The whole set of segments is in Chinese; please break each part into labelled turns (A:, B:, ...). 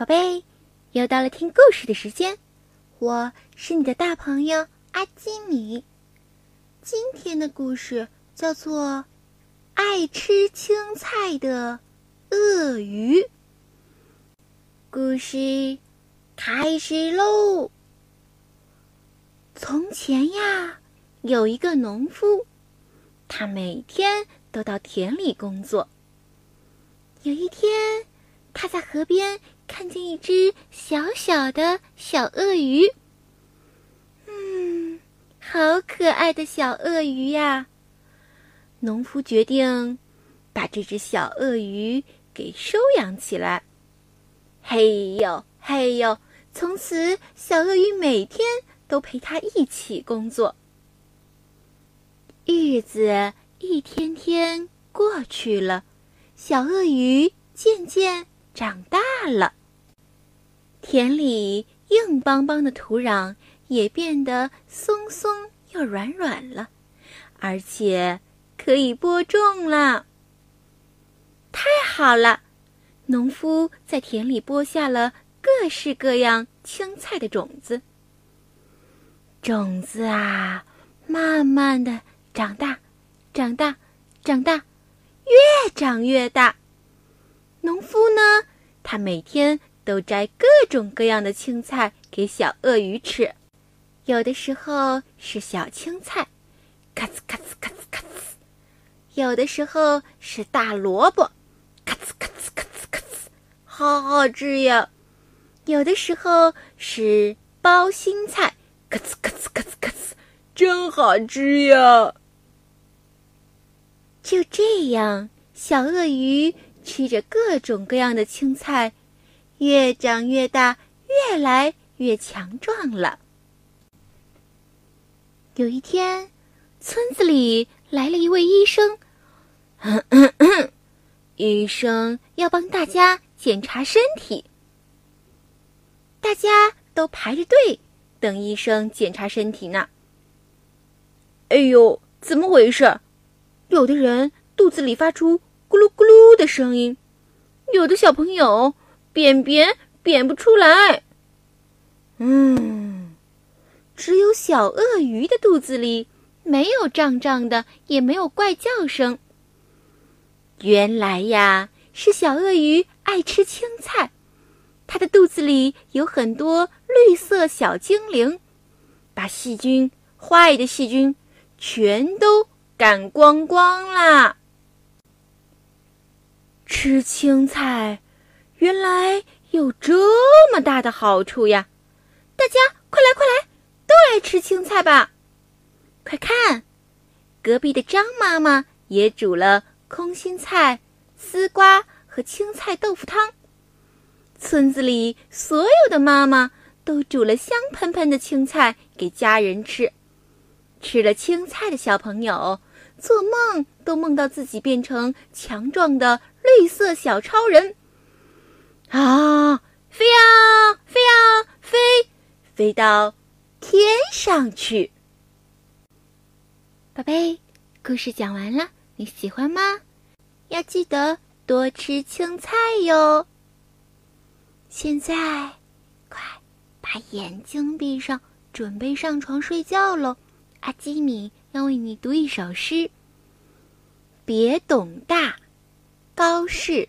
A: 宝贝，又到了听故事的时间，我是你的大朋友阿基米。今天的故事叫做《爱吃青菜的鳄鱼》。故事开始喽！从前呀，有一个农夫，他每天都到田里工作。有一天，他在河边。看见一只小小的小鳄鱼，嗯，好可爱的小鳄鱼呀！农夫决定把这只小鳄鱼给收养起来。嘿呦嘿呦，从此小鳄鱼每天都陪他一起工作。日子一天天过去了，小鳄鱼渐渐长大了。田里硬邦邦的土壤也变得松松又软软了，而且可以播种了。太好了！农夫在田里播下了各式各样青菜的种子。种子啊，慢慢的长大，长大，长大，越长越大。农夫呢，他每天。都摘各种各样的青菜给小鳄鱼吃，有的时候是小青菜，咔呲咔呲咔呲咔呲；有的时候是大萝卜，咔呲咔呲咔呲咔呲，好好吃呀；有的时候是包心菜，咔呲咔呲咔呲咔呲，真好吃呀。就这样，小鳄鱼吃着各种各样的青菜。越长越大，越来越强壮了。有一天，村子里来了一位医生，医生要帮大家检查身体。大家都排着队等医生检查身体呢。哎呦，怎么回事？有的人肚子里发出咕噜咕噜的声音，有的小朋友。便便便不出来，嗯，只有小鳄鱼的肚子里没有胀胀的，也没有怪叫声。原来呀，是小鳄鱼爱吃青菜，它的肚子里有很多绿色小精灵，把细菌坏的细菌全都赶光光啦。吃青菜。原来有这么大的好处呀！大家快来快来，都来吃青菜吧！快看，隔壁的张妈妈也煮了空心菜、丝瓜和青菜豆腐汤。村子里所有的妈妈都煮了香喷喷的青菜给家人吃。吃了青菜的小朋友，做梦都梦到自己变成强壮的绿色小超人。啊，飞呀飞呀飞，飞到天上去。宝贝，故事讲完了，你喜欢吗？要记得多吃青菜哟。现在，快把眼睛闭上，准备上床睡觉喽。阿基米要为你读一首诗。别董大，高适。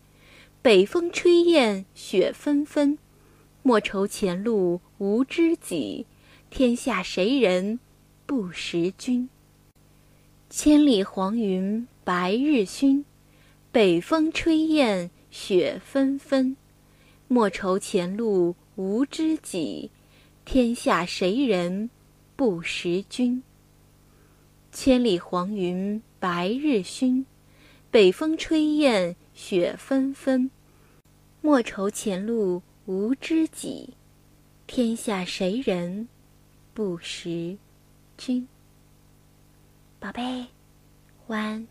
A: 北风吹雁雪纷纷，莫愁前路无知己，天下谁人不识君。千里黄云白日曛，北风吹雁雪纷纷，莫愁前路无知己，天下谁人不识君。千里黄云白日曛，北风吹雁。雪纷纷，莫愁前路无知己，天下谁人不识君？宝贝，晚安。